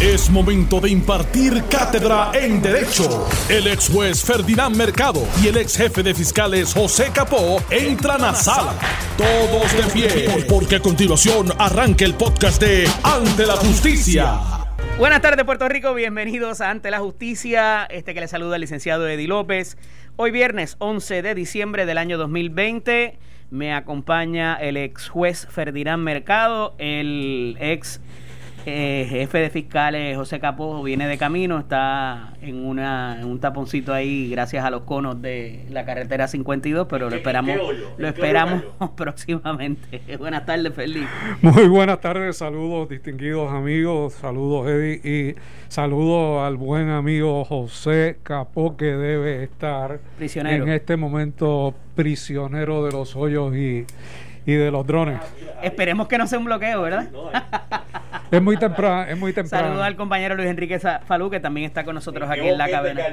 Es momento de impartir cátedra en Derecho. El ex juez Ferdinand Mercado y el ex jefe de fiscales José Capó entran a sala. Todos de pie, porque a continuación arranca el podcast de Ante la Justicia. Buenas tardes, Puerto Rico. Bienvenidos a Ante la Justicia. Este que le saluda el licenciado Eddie López. Hoy viernes 11 de diciembre del año 2020 me acompaña el ex juez Ferdinand Mercado, el ex eh, jefe de fiscales José Capó viene de camino, está en, una, en un taponcito ahí gracias a los conos de la carretera 52, pero lo esperamos, lo esperamos próximamente. buenas tardes, Felipe. Muy buenas tardes, saludos distinguidos amigos, saludos Eddie y saludos al buen amigo José Capó que debe estar en este momento prisionero de los hoyos y y de los drones. Esperemos que no sea un bloqueo, ¿verdad? es muy temprano, es muy temprano. Saludos al compañero Luis Enrique Falú, que también está con nosotros aquí en la cabina.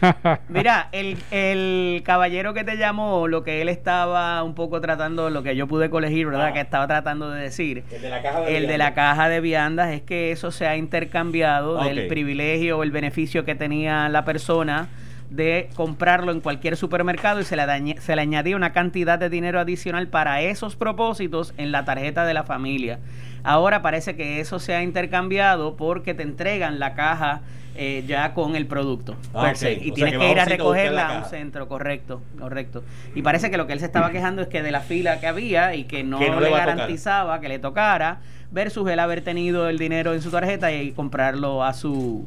Mira, el, el, caballero que te llamó, lo que él estaba un poco tratando, lo que yo pude colegir, ¿verdad? Ah. Que estaba tratando de decir. El de la caja de, el de la caja de viandas es que eso se ha intercambiado del privilegio o el beneficio que tenía la persona de comprarlo en cualquier supermercado y se le, se le añadía una cantidad de dinero adicional para esos propósitos en la tarjeta de la familia. Ahora parece que eso se ha intercambiado porque te entregan la caja eh, ya con el producto. Ah, y tienes que, ir a recogerla a un centro, correcto, correcto. Y parece que lo que él se estaba quejando es que de la fila que había y que no, le, garantizaba que le tocara, versus él haber tenido el dinero en su tarjeta y comprarlo a su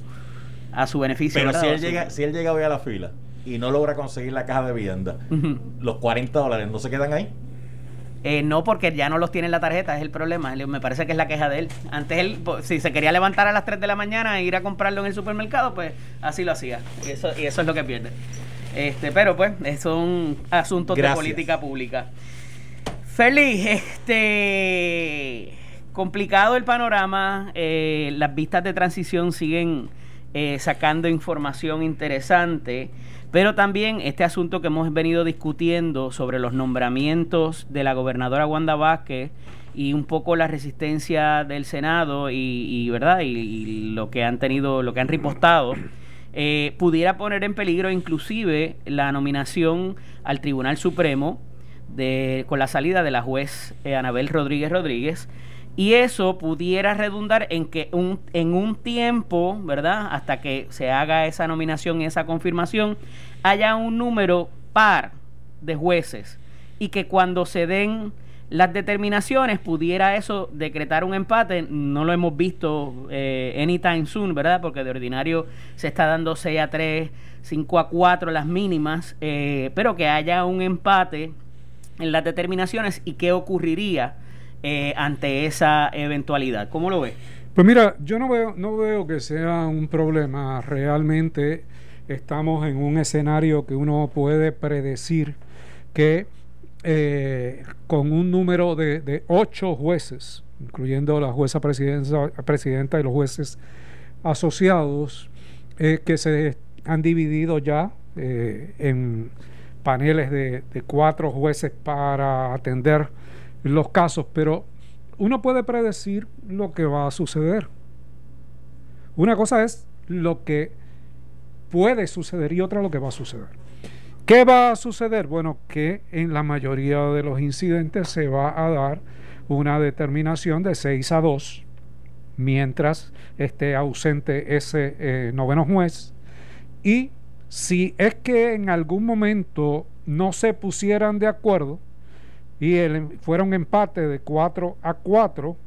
a su beneficio. Pero si él, llega, si él llega hoy a la fila y no logra conseguir la caja de vivienda, los 40 dólares no se quedan ahí. Eh, no, porque ya no los tiene en la tarjeta, es el problema. Me parece que es la queja de él. Antes él, si se quería levantar a las 3 de la mañana e ir a comprarlo en el supermercado, pues así lo hacía. Y eso, y eso es lo que pierde. Este, pero pues, son asuntos de política pública. Feliz, este complicado el panorama, eh, las vistas de transición siguen eh, sacando información interesante, pero también este asunto que hemos venido discutiendo sobre los nombramientos de la gobernadora Wanda Vázquez y un poco la resistencia del Senado y, verdad y, lo que han tenido, lo que han ripostado. Eh, pudiera poner en peligro inclusive la nominación al Tribunal Supremo de, con la salida de la juez eh, Anabel Rodríguez Rodríguez, y eso pudiera redundar en que un, en un tiempo, ¿verdad? Hasta que se haga esa nominación y esa confirmación, haya un número par de jueces y que cuando se den las determinaciones pudiera eso decretar un empate. No lo hemos visto eh, anytime soon, ¿verdad? Porque de ordinario se está dando 6 a 3, 5 a 4 las mínimas, eh, pero que haya un empate en las determinaciones y qué ocurriría eh, ante esa eventualidad. ¿Cómo lo ve? Pues mira, yo no veo, no veo que sea un problema. Realmente estamos en un escenario que uno puede predecir que eh, con un número de, ocho jueces, incluyendo la jueza presidenta, y los jueces asociados, eh, que se han dividido ya en paneles de, cuatro jueces para atender los casos, pero uno puede predecir lo que va a suceder. Una cosa es lo que puede suceder y otra lo que va a suceder. ¿Qué va a suceder? Bueno, que en la mayoría de los incidentes se va a dar una determinación de 6 a 2 mientras esté ausente ese eh, noveno juez. Y si es que en algún momento no se pusieran de acuerdo, y el, em, fuera un empate de 4 a 4,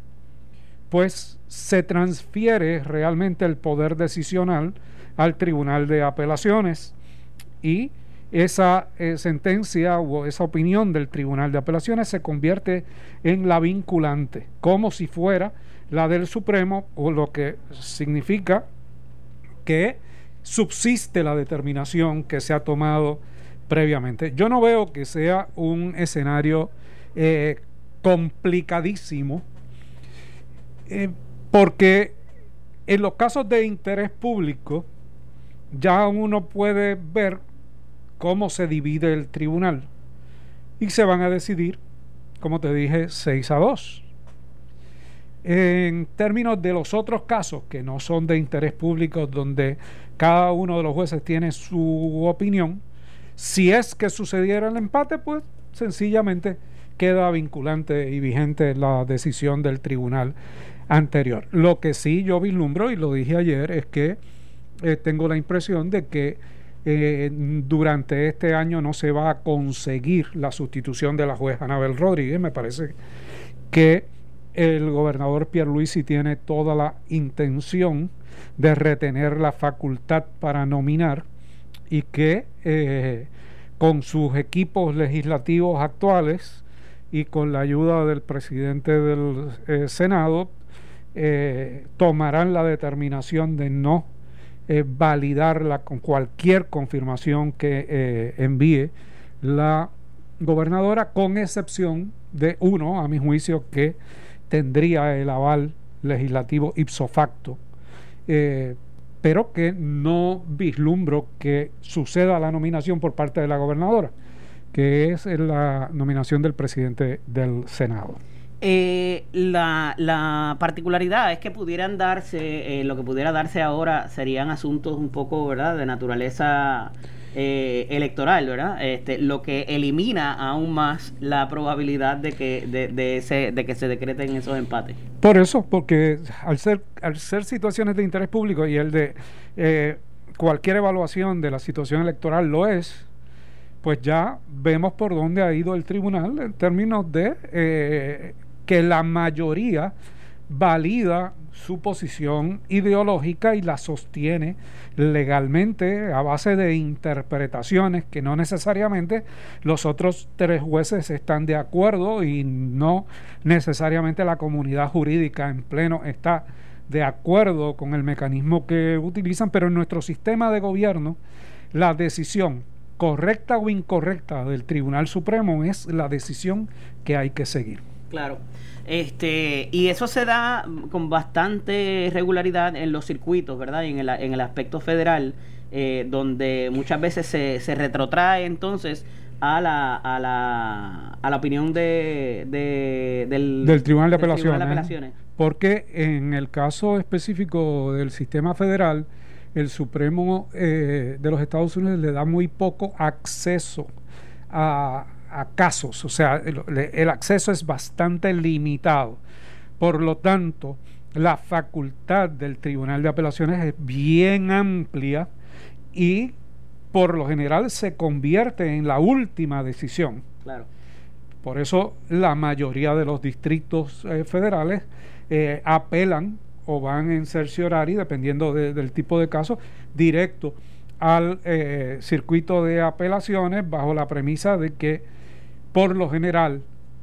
pues se transfiere realmente el poder decisional al Tribunal de Apelaciones. Y esa eh, sentencia o esa opinión del Tribunal de Apelaciones se convierte en la vinculante, como si fuera la del Supremo, o lo que significa que subsiste la determinación que se ha tomado previamente. Yo no veo que sea un escenario eh, complicadísimo, eh, porque en los casos de interés público ya uno puede ver cómo se divide el tribunal y se van a decidir, como te dije, 6 a 2. En términos de los otros casos que no son de interés público, donde cada uno de los jueces tiene su opinión, si es que sucediera el empate, pues sencillamente queda vinculante y vigente la decisión del tribunal anterior. Lo que sí yo vislumbro, y lo dije ayer, es que eh, tengo la impresión de que eh, durante este año no se va a conseguir la sustitución de la juez Anabel Rodríguez. Me parece que el gobernador Pierluisi tiene toda la intención de retener la facultad para nominar y que eh, con sus equipos legislativos actuales y con la ayuda del presidente del eh, Senado eh, tomarán la determinación de no validarla con cualquier confirmación que envíe la gobernadora, con excepción de uno, a mi juicio, que tendría el aval legislativo ipso facto, pero que no vislumbro que suceda la nominación por parte de la gobernadora que es la nominación del presidente del Senado. Eh, la, particularidad es que pudieran darse, eh, lo que pudiera darse ahora serían asuntos un poco, ¿verdad?, de naturaleza eh, electoral, ¿verdad? Este, lo que elimina aún más la probabilidad de que, de, de, ese, de que se decreten esos empates. Por eso, porque al ser, al ser situaciones de interés público y el de cualquier evaluación de la situación electoral lo es, pues ya vemos por dónde ha ido el tribunal en términos de eh, que la mayoría valida su posición ideológica y la sostiene legalmente a base de interpretaciones que no necesariamente los otros tres jueces están de acuerdo y no necesariamente la comunidad jurídica en pleno está de acuerdo con el mecanismo que utilizan, pero en nuestro sistema de gobierno la decisión correcta o incorrecta del Tribunal Supremo es la decisión que hay que seguir. Claro. Este, y eso se da con bastante regularidad en los circuitos, ¿verdad? Y en el, en el aspecto federal, eh, donde muchas veces se, se retrotrae entonces a la, a la, a la opinión de, del, Tribunal de Apelaciones. Porque en el caso específico del sistema federal, el Supremo eh, de los Estados Unidos le da muy poco acceso a, casos, o sea, el, acceso es bastante limitado. Por lo tanto, la facultad del Tribunal de Apelaciones es bien amplia y por lo general se convierte en la última decisión. Claro. Por eso la mayoría de los distritos eh, federales eh, apelan o van en cerciorari, dependiendo del tipo de caso, directo al eh, circuito de apelaciones bajo la premisa de que por lo general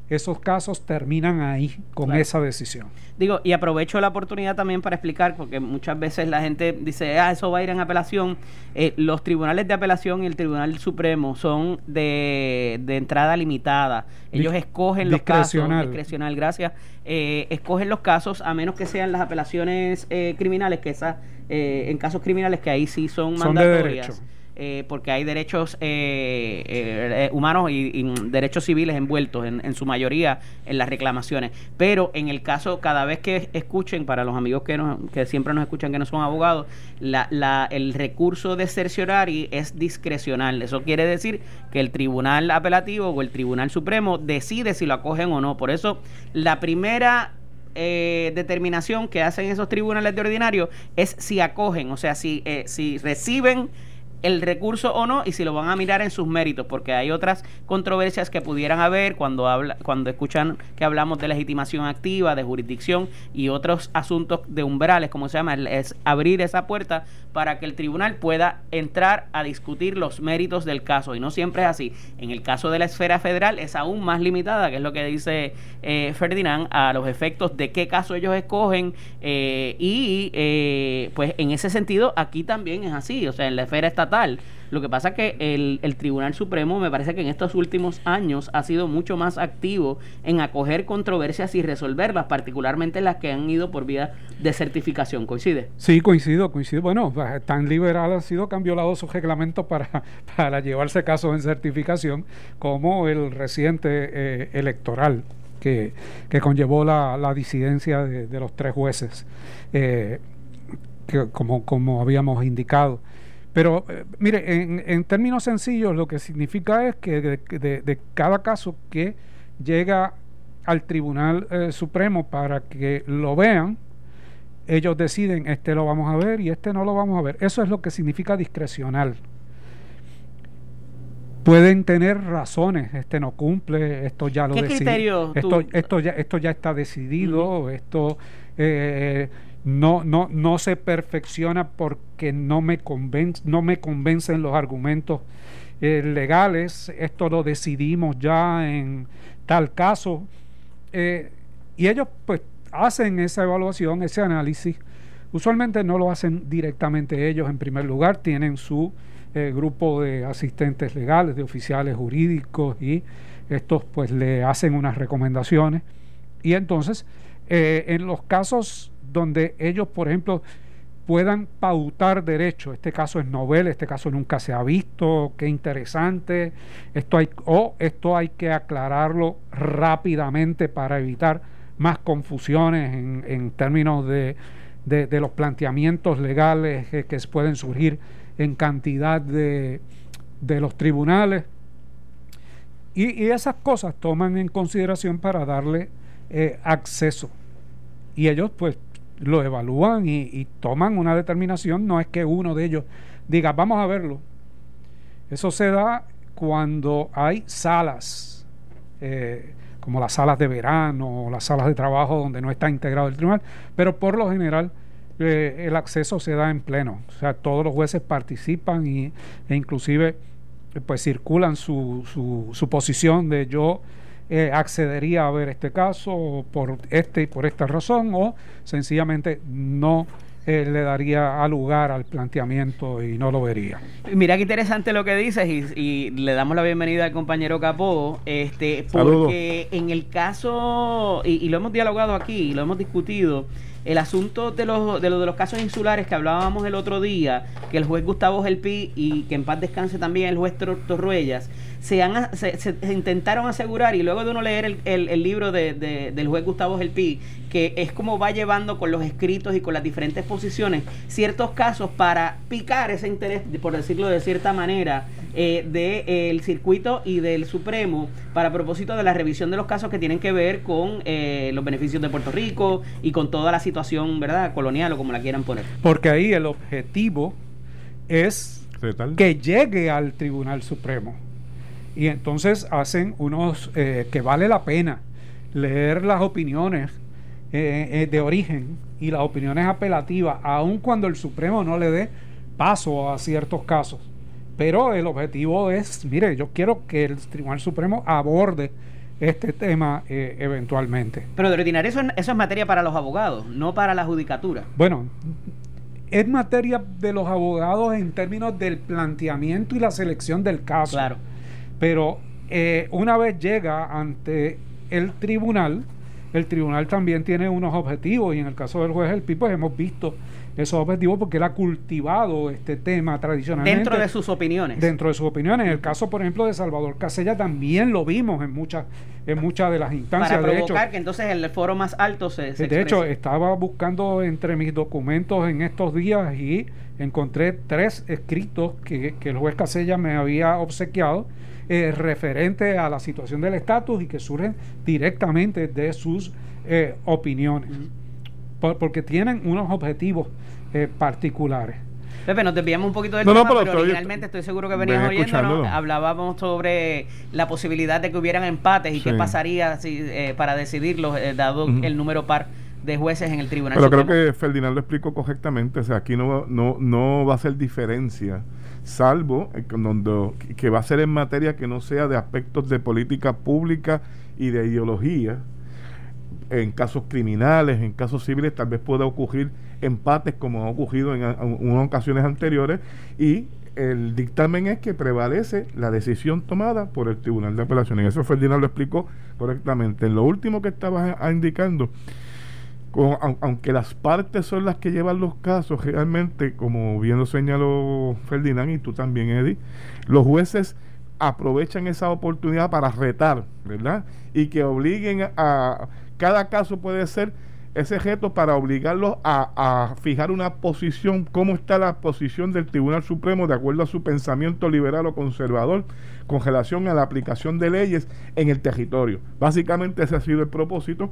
esos casos terminan ahí con esa decisión. Digo, y aprovecho la oportunidad también para explicar, porque muchas veces la gente dice, ah, eso va a ir en apelación. Eh, los tribunales de apelación y el Tribunal Supremo son de, entrada limitada. Ellos escogen los casos. Discrecional, gracias. Eh, escogen los casos a menos que sean las apelaciones eh, criminales, que esas, en casos criminales que ahí sí son, son mandatorias. Eh, porque hay derechos eh, eh, humanos y, derechos civiles envueltos en, su mayoría en las reclamaciones. Pero en el caso, cada vez que escuchen, para los amigos que, que siempre nos escuchan que no son abogados, la, el recurso de cerciorari es discrecional. Eso quiere decir que el tribunal apelativo o el tribunal supremo decide si lo acogen o no. Por eso, la primera determinación que hacen esos tribunales de ordinario es si acogen, o sea, si, si reciben el recurso o no y si lo van a mirar en sus méritos, porque hay otras controversias que pudieran haber cuando habla, cuando escuchan que hablamos de legitimación activa, de jurisdicción y otros asuntos de umbrales, como se llama, es abrir esa puerta para que el tribunal pueda entrar a discutir los méritos del caso y no siempre es así. En el caso de la esfera federal es aún más limitada, que es lo que dice eh, Ferdinand, a los efectos de qué caso ellos escogen eh, y eh, pues en ese sentido aquí también es así, o sea, en la esfera estatal lo que pasa es que el, el, Tribunal Supremo me parece que en estos últimos años ha sido mucho más activo en acoger controversias y resolverlas, particularmente las que han ido por vía de certificación. ¿Coincide? Sí, coincido, coincido. Bueno, tan liberal ha sido que han violado sus reglamentos para, para llevarse casos en certificación como el reciente eh, electoral que, conllevó la, disidencia de, los tres jueces, eh, que, como, como habíamos indicado. Pero, eh, mire, en, términos sencillos, lo que significa es que de, cada caso que llega al Tribunal eh, Supremo para que lo vean, ellos deciden, este lo vamos a ver y este no lo vamos a ver. Eso es lo que significa discrecional. Pueden tener razones, este no cumple, esto ya lo decidió. Esto, esto, ya, esto ya está decidido, esto eh, no, no, no se perfecciona porque no me, no me convencen los argumentos eh, legales, esto lo decidimos ya en tal caso. Eh, y ellos pues hacen esa evaluación, ese análisis. Usualmente no lo hacen directamente ellos en primer lugar, tienen su eh, grupo de asistentes legales, de oficiales jurídicos y estos pues le hacen unas recomendaciones. Y entonces, en los casos donde ellos, por ejemplo, puedan pautar derecho. Este caso es novel, este caso nunca se ha visto, qué interesante. Esto hay, o esto hay que aclararlo rápidamente para evitar más confusiones en, términos de, los planteamientos legales que, pueden surgir en cantidad de, los tribunales. Y, esas cosas toman en consideración para darle eh, acceso. Y ellos pues lo evalúan y, toman una determinación. No es que uno de ellos diga, vamos a verlo. Eso se da cuando hay salas, eh, como las salas de verano o las salas de trabajo donde no está integrado el tribunal, pero por lo general eh, el acceso se da en pleno. O sea, todos los jueces participan y, e inclusive pues circulan su, su, su posición de yo eh, accedería a ver este caso por este y por esta razón o sencillamente no eh, le daría a lugar al planteamiento y no lo vería. Mira qué interesante lo que dices y, le damos la bienvenida al compañero Capó, este, porque en el caso, y, lo hemos dialogado aquí, lo hemos discutido, el asunto de los, de los, de los casos insulares que hablábamos el otro día, que el juez Gustavo Gelpi y que en paz descanse también el juez Torruellas, se, han, se, intentaron asegurar, y luego de uno leer el, el, libro de, del juez Gustavo Gelpi, que es como va llevando con los escritos y con las diferentes posiciones ciertos casos para picar ese interés, por decirlo de cierta manera, eh, del circuito y del Supremo para propósito de la revisión de los casos que tienen que ver con eh, los beneficios de Puerto Rico y con toda la situación, ¿verdad?, colonial o como la quieran poner. Porque ahí el objetivo es que llegue al Tribunal Supremo y entonces hacen unos eh, que vale la pena leer las opiniones eh, eh, de origen y las opiniones apelativas, aun cuando el Supremo no le dé paso a ciertos casos. Pero el objetivo es, mire, yo quiero que el Tribunal Supremo aborde este tema eventualmente. Pero de ordinario eso, eso es materia para los abogados, no para la judicatura. Bueno, es materia de los abogados en términos del planteamiento y la selección del caso. Claro pero eh, una vez llega ante el tribunal, el tribunal también tiene unos objetivos y en el caso del juez El Pipo hemos visto esos objetivos porque él ha cultivado este tema tradicionalmente. Dentro de sus opiniones. Dentro de sus opiniones. En el caso, por ejemplo, de Salvador Casella también lo vimos en muchas en muchas de las instancias. Para provocar que entonces el foro más alto se, De hecho, estaba buscando entre mis documentos en estos días y encontré tres escritos que, que el juez Casella me había obsequiado eh, referente a la situación del estatus y que surgen directamente de sus eh, opiniones, porque tienen unos objetivos eh, particulares. Pepe, nos desviamos un poquito del tema, pero, originalmente estoy seguro que venías oyendo, hablábamos sobre la posibilidad de que hubieran empates y qué pasaría si, para decidirlo, dado el número par de jueces en el tribunal. Pero creo que Ferdinand lo explicó correctamente, o sea, aquí no, no, no va a ser diferencia salvo que va a ser en materia que no sea de aspectos de política pública y de ideología. En casos criminales, en casos civiles, tal vez pueda ocurrir empates como ha ocurrido en, unas ocasiones anteriores y el dictamen es que prevalece la decisión tomada por el Tribunal de Apelaciones. Eso Ferdinand lo explicó correctamente. En lo último que estaba indicando, aunque las partes son las que llevan los casos, realmente, como bien lo señaló Ferdinand y tú también, Eddie, los jueces aprovechan esa oportunidad para retar, ¿verdad? Y que obliguen a... Cada caso puede ser ese reto para obligarlos a, fijar una posición, cómo está la posición del Tribunal Supremo de acuerdo a su pensamiento liberal o conservador con relación a la aplicación de leyes en el territorio. Básicamente ese ha sido el propósito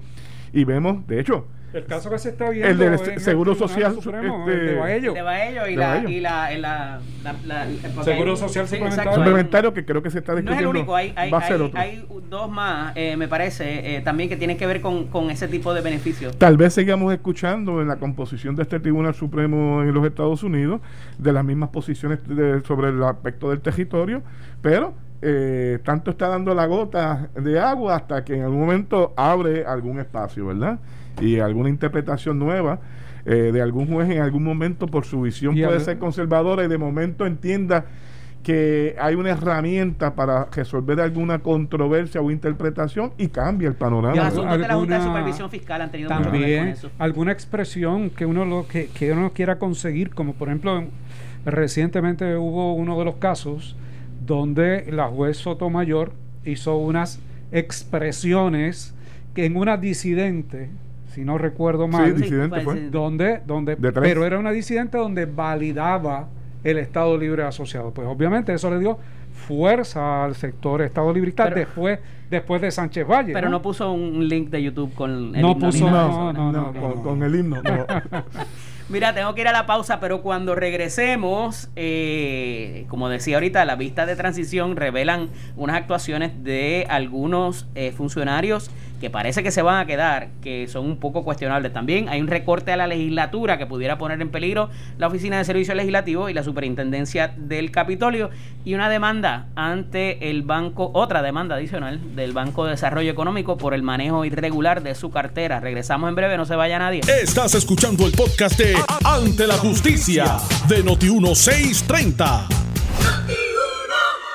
y vemos, de hecho, el caso que se está viendo el del Seguro Social Supremo, este, de Baello. De Baello y, la, y la, la, Seguro Social suplementario. suplementario que creo que se está discutiendo. No es el único, hay, hay, hay, hay dos más, eh, me parece, eh, también que tienen que ver con, con ese tipo de beneficios. Tal vez sigamos escuchando en la composición de este Tribunal Supremo en los Estados Unidos de las mismas posiciones sobre el aspecto del territorio, pero eh, tanto está dando la gota de agua hasta que en algún momento abre algún espacio, ¿verdad? Y alguna interpretación nueva eh, de algún juez en algún momento por su visión puede ser conservadora y de momento entienda que hay una herramienta para resolver alguna controversia o interpretación y cambia el panorama. de la Junta de Supervisión Fiscal han tenido también alguna expresión que uno lo que, que uno quiera conseguir, como por ejemplo recientemente hubo uno de los casos donde la juez Sotomayor hizo unas expresiones que en una disidente, si no recuerdo mal, donde, donde pero era una disidente donde validaba el Estado Libre Asociado. Pues obviamente eso le dio fuerza al sector Estado Librista después después de Sánchez Valle. Pero no, puso un link de YouTube con el no Puso, no, no, no, con, el himno. Mira, tengo que ir a la pausa, pero cuando regresemos, eh, como decía ahorita, las vistas de transición revelan unas actuaciones de algunos eh, funcionarios que parece que se van a quedar, que son un poco cuestionables también. Hay un recorte a la legislatura que pudiera poner en peligro la Oficina de Servicios Legislativos y la Superintendencia del Capitolio y una demanda ante el banco, otra demanda adicional del Banco de Desarrollo Económico por el manejo irregular de su cartera. Regresamos en breve, no se vaya nadie. Estás escuchando el podcast de Ante la Justicia de Noti 1630.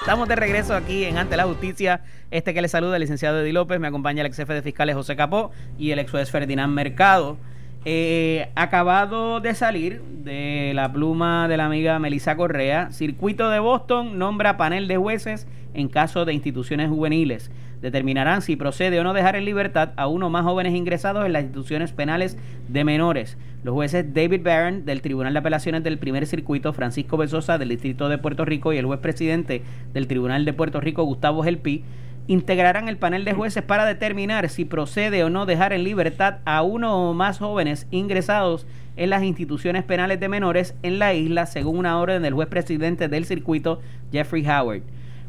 Estamos de regreso aquí en Ante la Justicia. Este que le saluda, el licenciado Eddie López, me acompaña el ex jefe de fiscales José Capó y el ex juez Ferdinand Mercado. Eh, acabado de salir de la pluma de la amiga Melissa Correa, Circuito de Boston nombra panel de jueces en caso de instituciones juveniles determinarán si procede o no dejar en libertad a uno más jóvenes ingresados en las instituciones penales de menores. Los jueces David Barron del Tribunal de Apelaciones del Primer Circuito, Francisco Besosa del Distrito de Puerto Rico y el juez presidente del Tribunal de Puerto Rico, Gustavo Gelpi, integrarán el panel de jueces para determinar si procede o no dejar en libertad a uno o más jóvenes ingresados en las instituciones penales de menores en la isla, según una orden del juez presidente del circuito, Jeffrey Howard.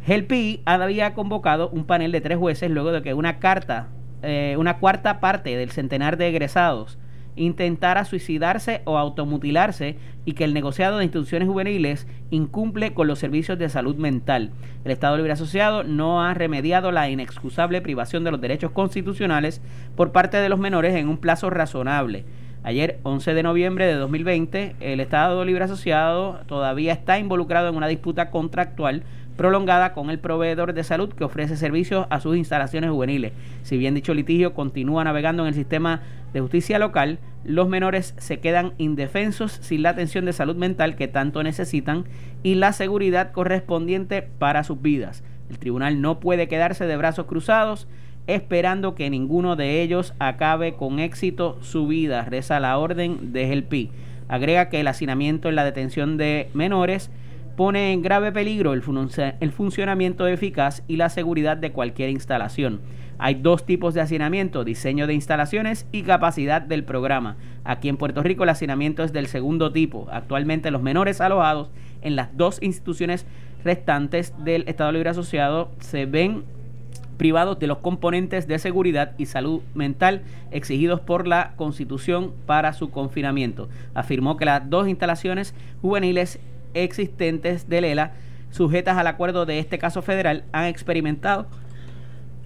Helpi había convocado un panel de tres jueces luego de que una carta, eh, una cuarta parte del centenar de egresados intentara suicidarse o automutilarse y que el negociado de instituciones juveniles incumple con los servicios de salud mental. El Estado Libre Asociado no ha remediado la inexcusable privación de los derechos constitucionales por parte de los menores en un plazo razonable. Ayer, 11 de noviembre de 2020, el Estado Libre Asociado todavía está involucrado en una disputa contractual prolongada con el proveedor de salud que ofrece servicios a sus instalaciones juveniles. Si bien dicho litigio continúa navegando en el sistema de justicia local, los menores se quedan indefensos sin la atención de salud mental que tanto necesitan y la seguridad correspondiente para sus vidas. El tribunal no puede quedarse de brazos cruzados esperando que ninguno de ellos acabe con éxito su vida, reza la orden de Gelpi. Agrega que el hacinamiento en la detención de menores pone en grave peligro el, funcionamiento eficaz y la seguridad de cualquier instalación. Hay dos tipos de hacinamiento, diseño de instalaciones y capacidad del programa. Aquí en Puerto Rico el hacinamiento es del segundo tipo. Actualmente los menores alojados en las dos instituciones restantes del Estado Libre Asociado se ven privados de los componentes de seguridad y salud mental exigidos por la Constitución para su confinamiento. Afirmó que las dos instalaciones juveniles existentes de Lela sujetas al acuerdo de este caso federal han experimentado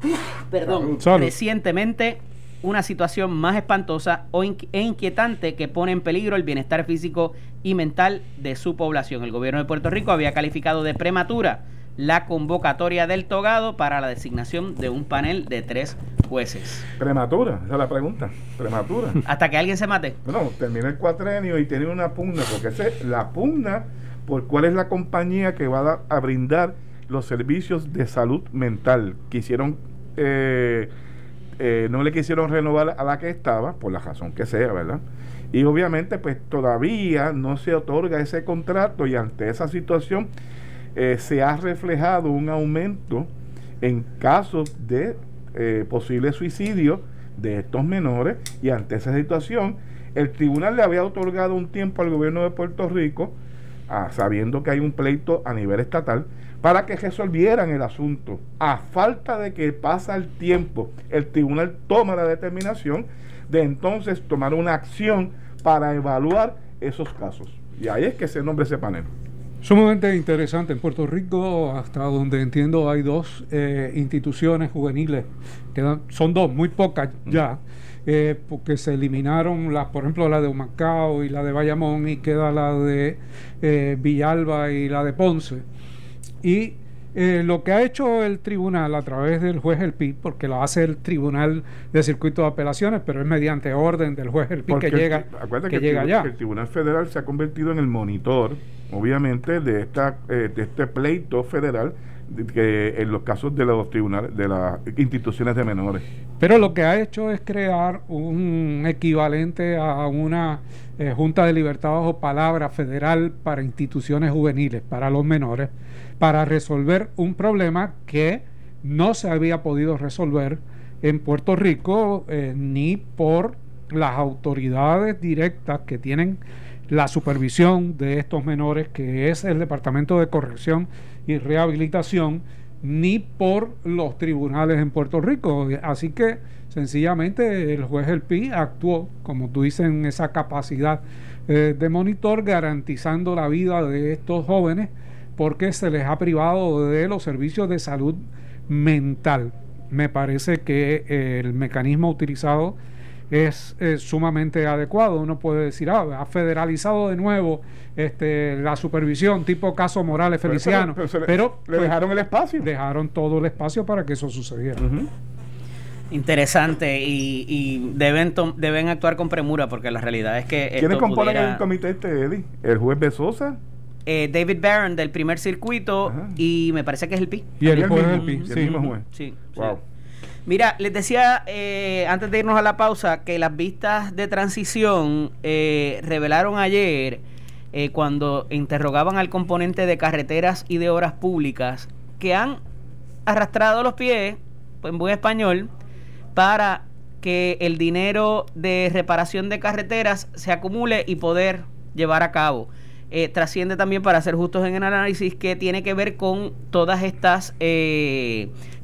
perdón, recientemente una situación más espantosa e inquietante que pone en peligro el bienestar físico y mental de su población. El gobierno de Puerto Rico había calificado de prematura la convocatoria del togado para la designación de un panel de tres jueces. Prematura, esa es la pregunta. Prematura. Hasta que alguien se mate. No, termina el cuatrenio y tiene una pugna, porque esa es la pugna por cuál es la compañía que va a, brindar los servicios de salud mental. Quisieron, eh, eh, no le quisieron renovar a la que estaba, por la razón que sea, ¿verdad? Y obviamente, pues todavía no se otorga ese contrato y ante esa situación eh, se ha reflejado un aumento en casos de posible suicidio de estos menores y ante esa situación el tribunal le había otorgado un tiempo al gobierno de Puerto Rico, sabiendo que hay un pleito a nivel estatal, para que resolvieran el asunto. A falta de que pasa el tiempo, el tribunal toma la determinación de entonces tomar una acción para evaluar esos casos. Y ahí es que se nombra ese panel. Sumamente interesante. En Puerto Rico, hasta donde entiendo, hay dos eh, instituciones juveniles, que son dos, muy pocas ya, eh, porque se eliminaron, las, por ejemplo, la de Humacao y la de Bayamón, y queda la de eh, Villalba y la de Ponce. Y eh, lo que ha hecho el tribunal a través del juez El Pi, porque lo hace el tribunal de circuito de apelaciones, pero es mediante orden del juez El Pi que llega, que, llega allá. el tribunal federal se ha convertido en el monitor, obviamente, de esta de este pleito federal que en los casos de los tribunales, de las instituciones de menores. Pero lo que ha hecho es crear un equivalente a una eh, Junta de Libertad bajo palabra federal para instituciones juveniles, para los menores, para resolver un problema que no se había podido resolver en Puerto Rico eh, ni por las autoridades directas que tienen la supervisión de estos menores, que es el Departamento de Corrección y Rehabilitación, ni por los tribunales en Puerto Rico. Así que sencillamente el juez El Pi actuó, como tú dices, en esa capacidad eh, de monitor, garantizando la vida de estos jóvenes, porque se les ha privado de los servicios de salud mental. Me parece que eh, el mecanismo utilizado es, sumamente adecuado. Uno puede decir, ah, ha federalizado de nuevo este, la supervisión, tipo caso Morales Feliciano. Pero, le, pues, dejaron el espacio. Dejaron todo el espacio para que eso sucediera. Interesante y, deben deben actuar con premura porque la realidad es que ¿quiénes componen el comité este Eddie? el juez Besosa eh, David Barron del primer circuito y me parece que es el PI y el, juez el PI sí, juez. sí, wow. Mira, les decía eh, antes de irnos a la pausa que las vistas de transición eh, revelaron ayer, eh, cuando interrogaban al componente de carreteras y de obras públicas, que han arrastrado los pies, en buen español, para que el dinero de reparación de carreteras se acumule y poder llevar a cabo. Trasciende también, para ser justos en el análisis, que tiene que ver con todas estas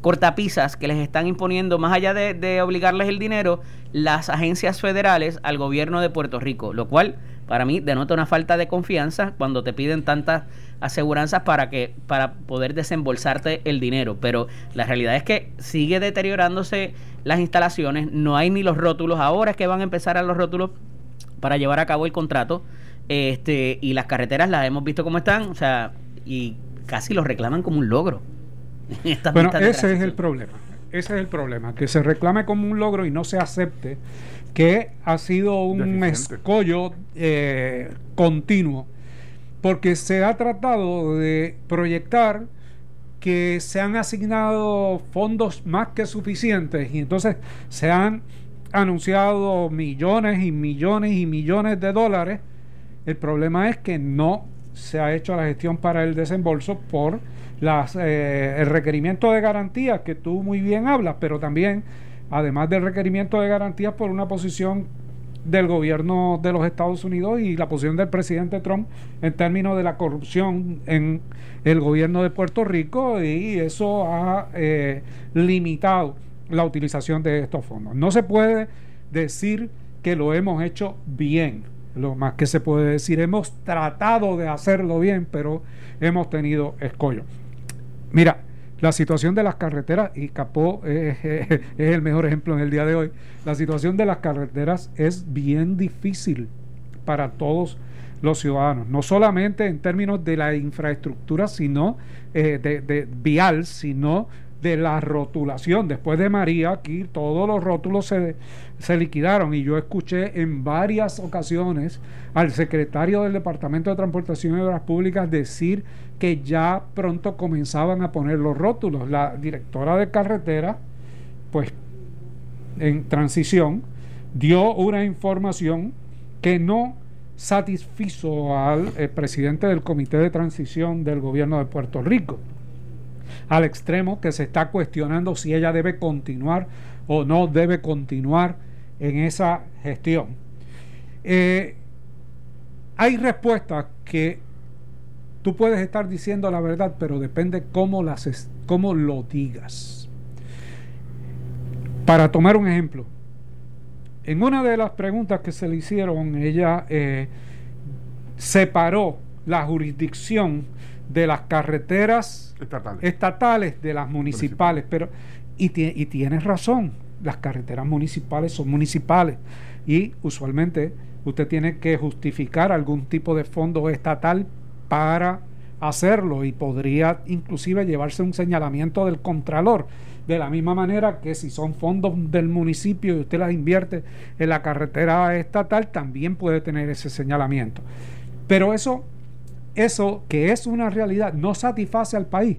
cortapisas que les están imponiendo, más allá de, obligarles el dinero, las agencias federales al gobierno de Puerto Rico, lo cual para mí denota una falta de confianza cuando te piden tantas aseguranzas para que para poder desembolsarte el dinero, pero la realidad es que sigue deteriorándose las instalaciones, no hay ni los rótulos, ahora es que van a empezar a los rótulos para llevar a cabo el contrato, este y las carreteras las hemos visto como están, o sea, y casi los reclaman como un logro. bueno, ese es el problema. Ese es el problema, que se reclame como un logro y no se acepte que ha sido un escollo eh, continuo, porque se ha tratado de proyectar que se han asignado fondos más que suficientes y entonces se han anunciado millones y millones y millones de dólares. El problema es que no se ha hecho la gestión para el desembolso por las, eh, el requerimiento de garantías que tú muy bien hablas, pero también, además del requerimiento de garantías por una posición del gobierno de los Estados Unidos y la posición del presidente Trump en términos de la corrupción en el gobierno de Puerto Rico y eso ha eh, limitado la utilización de estos fondos. No se puede decir que lo hemos hecho bien, lo más que se puede decir, hemos tratado de hacerlo bien, pero hemos tenido escollo. Mira, la situación de las carreteras, y Capó es, el mejor ejemplo en el día de hoy, la situación de las carreteras es bien difícil para todos los ciudadanos, no solamente en términos de la infraestructura, sino eh, de, vial, sino de la rotulación. Después de María, aquí todos los rótulos se, se, liquidaron y yo escuché en varias ocasiones al secretario del Departamento de Transportación y Obras Públicas decir que ya pronto comenzaban a poner los rótulos. La directora de carretera, pues en transición, dio una información que no satisfizo al eh, presidente del Comité de Transición del Gobierno de Puerto Rico, al extremo que se está cuestionando si ella debe continuar o no debe continuar en esa gestión. Eh, hay respuestas que tú puedes estar diciendo la verdad, pero depende cómo, las, cómo lo digas. Para tomar un ejemplo, en una de las preguntas que se le hicieron, ella eh, separó la jurisdicción de las carreteras estatales, de las municipales. Pero, y, y tienes razón, las carreteras municipales son municipales y usualmente usted tiene que justificar algún tipo de fondo estatal para hacerlo y podría inclusive llevarse un señalamiento del contralor de la misma manera que si son fondos del municipio y usted las invierte en la carretera estatal, también puede tener ese señalamiento. Pero eso, eso que es una realidad, no satisface al país,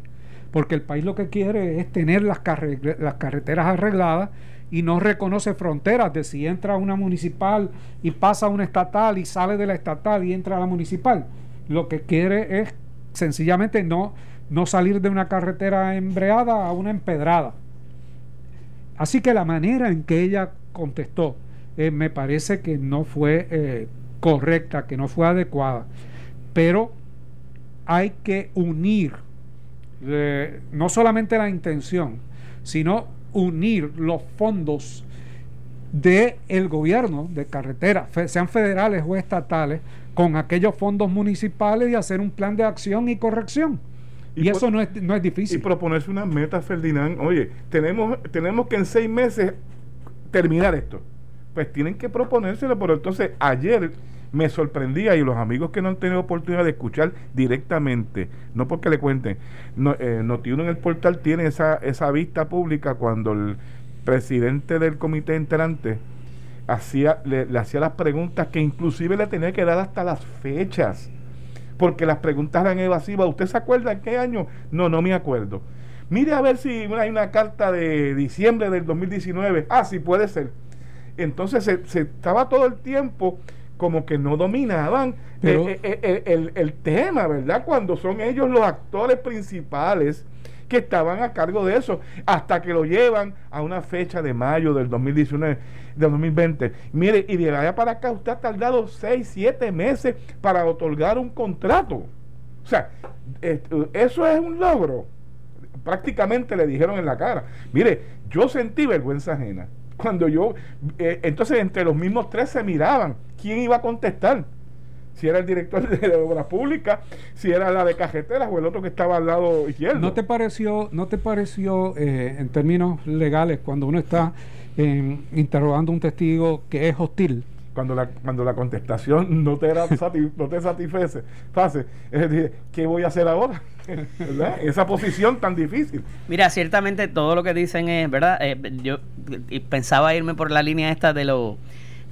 porque el país lo que quiere es tener las, carreteras arregladas y no reconoce fronteras de si entra una municipal y pasa una estatal y sale de la estatal y entra a la municipal. Lo que quiere es sencillamente no no salir de una carretera embreada a una empedrada. Así que la manera en que ella contestó eh, me parece que no fue eh, correcta, que no fue adecuada. Pero hay que unir eh, no solamente la intención, sino unir los fondos del el gobierno de carreteras, sean federales o estatales, con aquellos fondos municipales y hacer un plan de acción y corrección. Y, eso no es, no es difícil. Y proponerse una meta, Ferdinand. Oye, tenemos, tenemos que en seis meses terminar esto. Pues tienen que proponérselo, pero entonces ayer me sorprendía y los amigos que no han tenido oportunidad de escuchar directamente, no porque le cuenten, no, eh, Notiuno en el portal tiene esa, esa vista pública cuando el presidente del comité entrante hacía, le, hacía las preguntas que inclusive le tenía que dar hasta las fechas porque las preguntas eran evasivas. ¿Usted se acuerda en qué año? No, no me acuerdo. Mire a ver si hay una carta de diciembre del 2019. Ah, sí, puede ser. Entonces se, estaba todo el tiempo como que no dominaban eh, eh, eh, el, tema, ¿verdad? Cuando son ellos los actores principales que estaban a cargo de eso, hasta que lo llevan a una fecha de mayo del 2019 de 2020. Mire, y de allá para acá usted ha tardado 6, 7 meses para otorgar un contrato. O sea, eso es un logro. Prácticamente le dijeron en la cara. Mire, yo sentí vergüenza ajena. Cuando yo, eh, entonces entre los mismos tres se miraban. ¿Quién iba a contestar? si era el director de obras públicas, si era la de cajeteras o el otro que estaba al lado izquierdo. ¿No te pareció, no te pareció eh, en términos legales cuando uno está interrogando a un testigo que es hostil. Cuando la, cuando la contestación no te, era no te satisface, ¿qué voy a hacer ahora? Esa posición tan difícil. Mira, ciertamente todo lo que dicen es, ¿verdad? Eh, yo pensaba irme por la línea esta de lo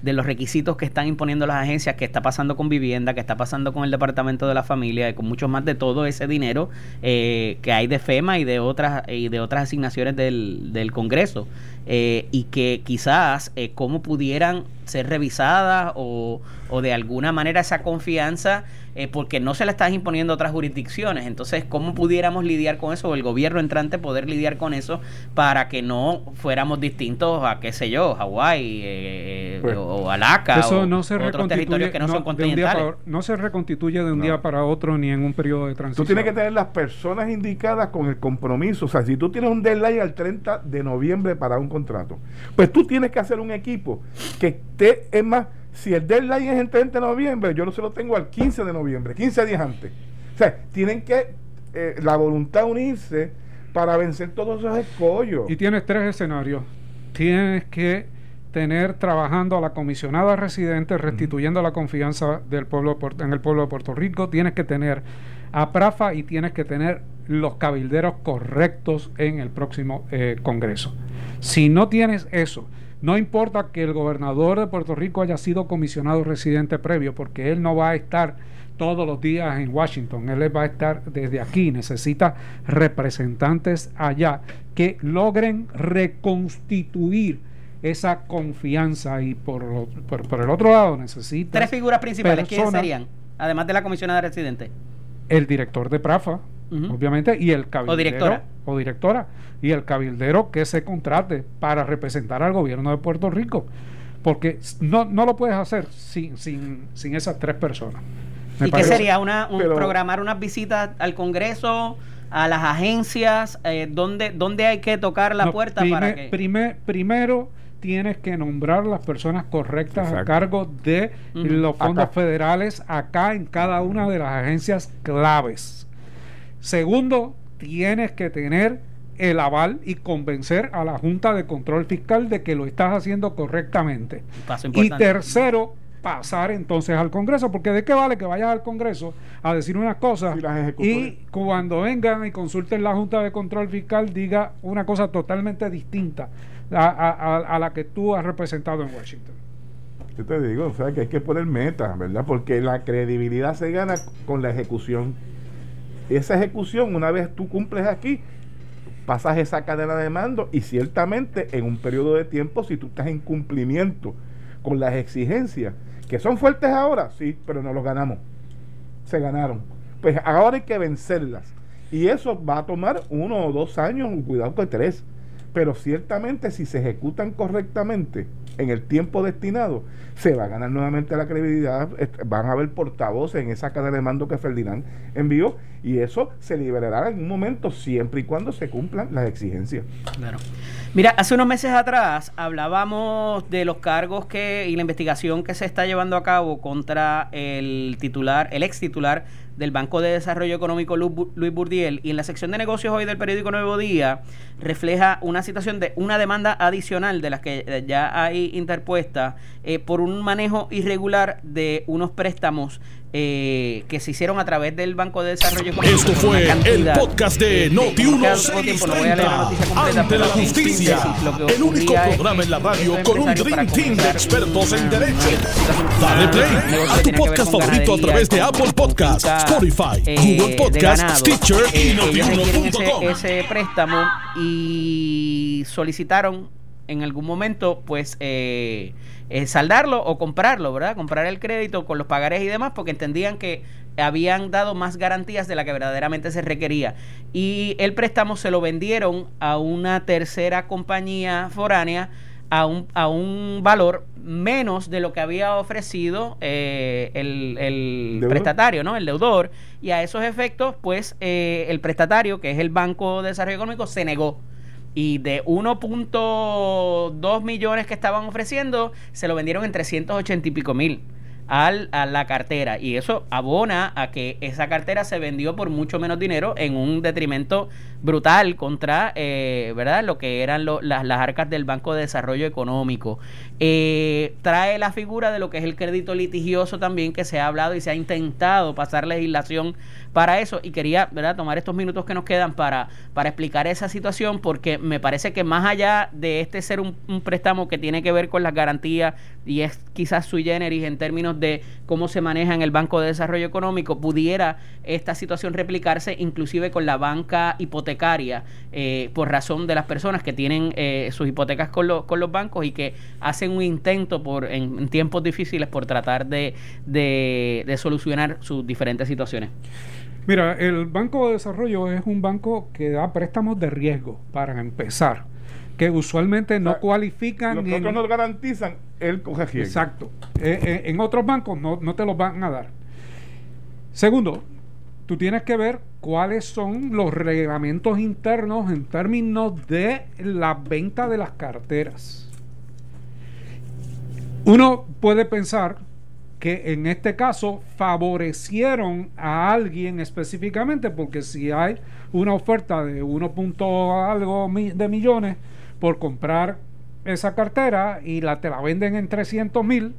de los requisitos que están imponiendo las agencias, que está pasando con vivienda, que está pasando con el Departamento de la Familia, y con mucho más de todo ese dinero eh, que hay de FEMA y de otras y de otras asignaciones del, del Congreso. Eh, y que quizás eh, cómo pudieran ser revisadas o, o de alguna manera esa confianza eh, porque no se la están imponiendo otras jurisdicciones. Entonces, ¿cómo pudiéramos lidiar con eso? O el gobierno entrante poder lidiar con eso para que no fuéramos distintos a, qué sé yo, Hawái eh, pues, o Alaska o, no otros territorios que no, son continentales. no se reconstituye de un día para otro ni en un periodo de transición. Tú tienes que tener las personas indicadas con el compromiso. O sea, si tú tienes un deadline al 30 de noviembre para un contrato, pues tú tienes que hacer un equipo que esté, es más, si el deadline es el 30 de noviembre, yo no se lo tengo al 15 de noviembre, 15 días antes. O sea, tienen que eh, la voluntad unirse para vencer todos esos escollos. Y tienes tres escenarios. Tienes que tener trabajando a la comisionada residente, restituyendo la confianza del pueblo en el pueblo de Puerto Rico. Tienes que tener a Prafa y tienes que tener los cabilderos correctos en el próximo eh, Congreso. Si no tienes eso, no importa que el gobernador de Puerto Rico haya sido comisionado residente previo, porque él no va a estar todos los días en Washington, él va a estar desde aquí, necesita representantes allá que logren reconstituir esa confianza y por, por, el otro lado necesita... Tres figuras principales, ¿quiénes serían? Además de la comisionada residente. El director de PRAFA, obviamente, y el cabildero. O directora. O directora. Y el cabildero que se contrate para representar al gobierno de Puerto Rico. Porque no, no lo puedes hacer sin, sin, sin esas tres personas. ¿Y qué sería? Una, programar unas visitas al Congreso, a las agencias, eh, ¿dónde, hay que tocar la puerta para que... primero tienes que nombrar las personas correctas a cargo de los fondos federales acá en cada una de las agencias claves. Segundo, tienes que tener el aval y convencer a la Junta de Control Fiscal de que lo estás haciendo correctamente. y tercero, pasar entonces al Congreso, porque de qué vale que vayas al Congreso a decir unas cosas y cuando vengan y consulten la Junta de Control Fiscal diga una cosa totalmente distinta a, la que tú has representado en Washington. Yo te digo, o sea, que hay que poner metas, ¿verdad? Porque la credibilidad se gana con la ejecución. Esa ejecución, una vez tú cumples aquí, pasas esa cadena de mando y ciertamente en un periodo de tiempo, si tú estás en cumplimiento con las exigencias, que son fuertes ahora, sí, pero no los ganamos. Se ganaron. Pues ahora hay que vencerlas. Y eso va a tomar uno o dos años, cuidado que tres. Pero ciertamente si se ejecutan correctamente en el tiempo destinado, se va a ganar nuevamente la credibilidad, van a haber portavoces en esa cadena de mando que Ferdinand envió y eso se liberará en un momento siempre y cuando se cumplan las exigencias. Claro. Mira, hace unos meses atrás hablábamos de los cargos que y la investigación que se está llevando a cabo contra el titular, el ex titular del Banco de Desarrollo Económico Luis Burdiel y en la sección de negocios hoy del periódico Nuevo Día refleja una situación de una demanda adicional de las que ya hay interpuesta eh, por un manejo irregular de unos préstamos eh, que se hicieron a través del Banco de Desarrollo Económico. Esto fue el podcast de Noti1630. Ante la justicia. El único programa en la radio con un Dream Team de expertos en derecho. Dale play a tu podcast favorito a través de Apple Podcasts, Spotify, eh, Google Podcasts, Stitcher y Notiuno.com. Ese, ese préstamo y solicitaron en algún momento, pues, eh, eh, saldarlo o comprarlo, ¿verdad? Comprar el crédito con los pagares y demás, porque entendían que habían dado más garantías de la que verdaderamente se requería. Y el préstamo se lo vendieron a una tercera compañía foránea a un, a un valor menos de lo que había ofrecido eh, el, el prestatario, ¿no? El deudor. Y a esos efectos, pues, eh, el prestatario, que es el Banco de Desarrollo Económico, se negó y de 1.2 millones que estaban ofreciendo, se lo vendieron en 380 y pico mil al, a la cartera y eso abona a que esa cartera se vendió por mucho menos dinero en un detrimento brutal contra eh, verdad lo que eran las, las, arcas del Banco de Desarrollo Económico. Eh, trae la figura de lo que es el crédito litigioso también que se ha hablado y se ha intentado pasar legislación para eso. Y quería ¿verdad? tomar estos minutos que nos quedan para, para explicar esa situación porque me parece que más allá de este ser un, préstamo que tiene que ver con las garantías y es quizás sui generis en términos de cómo se maneja en el Banco de Desarrollo Económico, pudiera esta situación replicarse inclusive con la banca hipotecaria eh, por razón de las personas que tienen eh, sus hipotecas con, con los bancos y que hacen un intento por en, tiempos difíciles por tratar de, de solucionar sus diferentes situaciones. Mira, el Banco de Desarrollo es un banco que da préstamos de riesgo para empezar, que usualmente no cualifican. Los otros no garantizan, el coge Exacto. Eh, eh, en otros bancos no, no te los van a dar. Segundo, tú tienes que ver cuáles son los reglamentos internos en términos de la venta de las carteras. Uno puede pensar que en este caso favorecieron a alguien específicamente, porque si hay una oferta de 1. algo de millones por comprar esa cartera y la te la venden en 300 mil,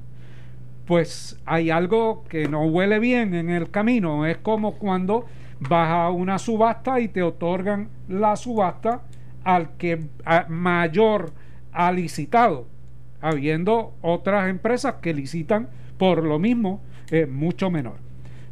pues hay algo que no huele bien en el camino. Es como cuando vas a una subasta y te otorgan la subasta al que mayor ha licitado, habiendo otras empresas que licitan por lo mismo eh, mucho menor.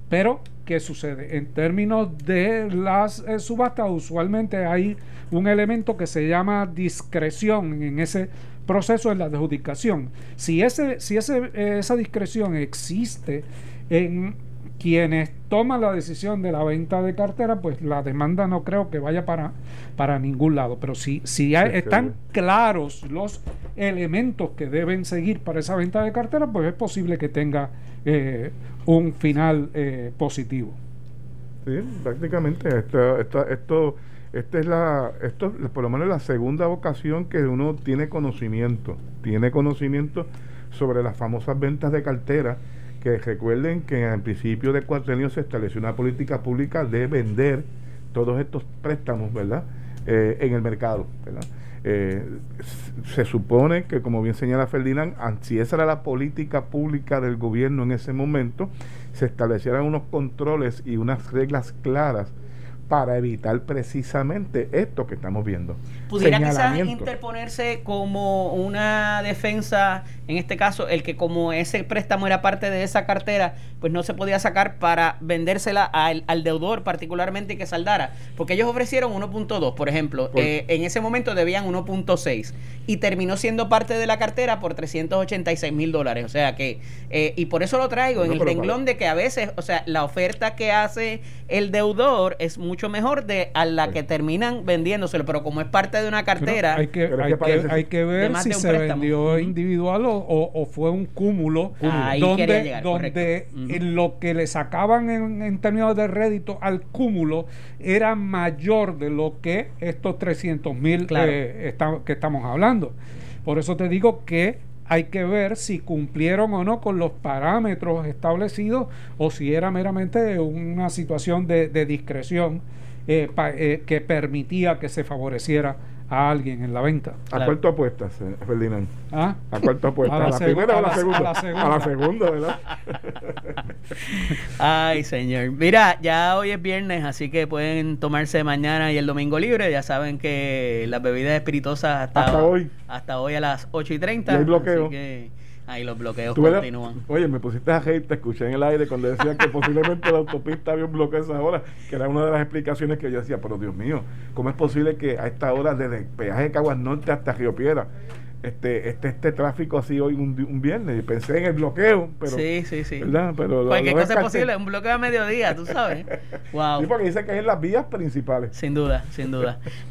Pero, ¿qué sucede? En términos de las eh, subastas, usualmente hay un elemento que se llama discreción en ese proceso de la adjudicación. Si, ese, si ese, esa discreción existe en quienes toman la decisión de la venta de cartera, pues la demanda no creo que vaya para, para ningún lado. Pero si, si están claros los elementos que deben seguir para esa venta de cartera, pues es posible que tenga eh, un final eh, positivo. Sí, prácticamente. Esto, esto, esto, esta es la, esto por lo menos la segunda ocasión que uno tiene conocimiento, tiene conocimiento sobre las famosas ventas de cartera que recuerden que el principio de cuatrenio se estableció una política pública de vender todos estos préstamos, ¿verdad? Eh, en el mercado, ¿verdad? Eh, se supone que, como bien señala Ferdinand, si esa era la política pública del gobierno en ese momento, se establecieran unos controles y unas reglas claras para evitar precisamente esto que estamos viendo. ¿Pudiera quizás interponerse como una defensa, en este caso, el que como ese préstamo era parte de esa cartera, pues no se podía sacar para vendérsela al, al deudor particularmente y que saldara? Porque ellos ofrecieron 1.2, por ejemplo, eh, en ese momento debían 1.6 y terminó siendo parte de la cartera por 386 mil dólares. O sea que, eh, y por eso lo traigo en el renglón de que a veces, o sea, la oferta que hace el deudor es mucho mejor de a la que terminan vendiéndoselo, pero como es parte de una cartera... hay, que, hay, que, ver si se vendió individual o, fue un cúmulo, donde, donde lo que le sacaban en, términos de rédito al cúmulo era mayor de lo que estos 300 mil eh, que estamos hablando. Por eso te digo que hay que ver si cumplieron o no con los parámetros establecidos o si era meramente una situación de, discreción eh, eh, que permitía que se favoreciera a alguien en la venta. ¿A cuál tú apuestas, eh, Ferdinand? ¿Ah? ¿A cuál tú apuestas? ¿A la, primera o a la, segunda? A la segunda, a la segunda ¿verdad? Ay, señor. Mira, ya hoy es viernes, así que pueden tomarse mañana y el domingo libre. Ya saben que las bebidas espirituosas hasta, hoy. Hasta hoy a las 8 y 30. Y hay bloqueo. Así que Ahí los bloqueos continúan. Oye, me pusiste a hate, te escuché en el aire cuando decían que posiblemente la autopista había un bloqueo a esa hora, que era una de las explicaciones que yo decía, pero Dios mío, ¿cómo es posible que a esta hora desde el peaje de Caguas Norte hasta Río Piedra este, este, este tráfico así hoy un, un viernes. Pensé en el bloqueo, pero. Sí, sí, sí. ¿verdad? Pero Cualquier cosa es posible, un bloqueo a mediodía, tú sabes. wow. Sí, porque dice que es en las vías principales. Sin duda, sin duda.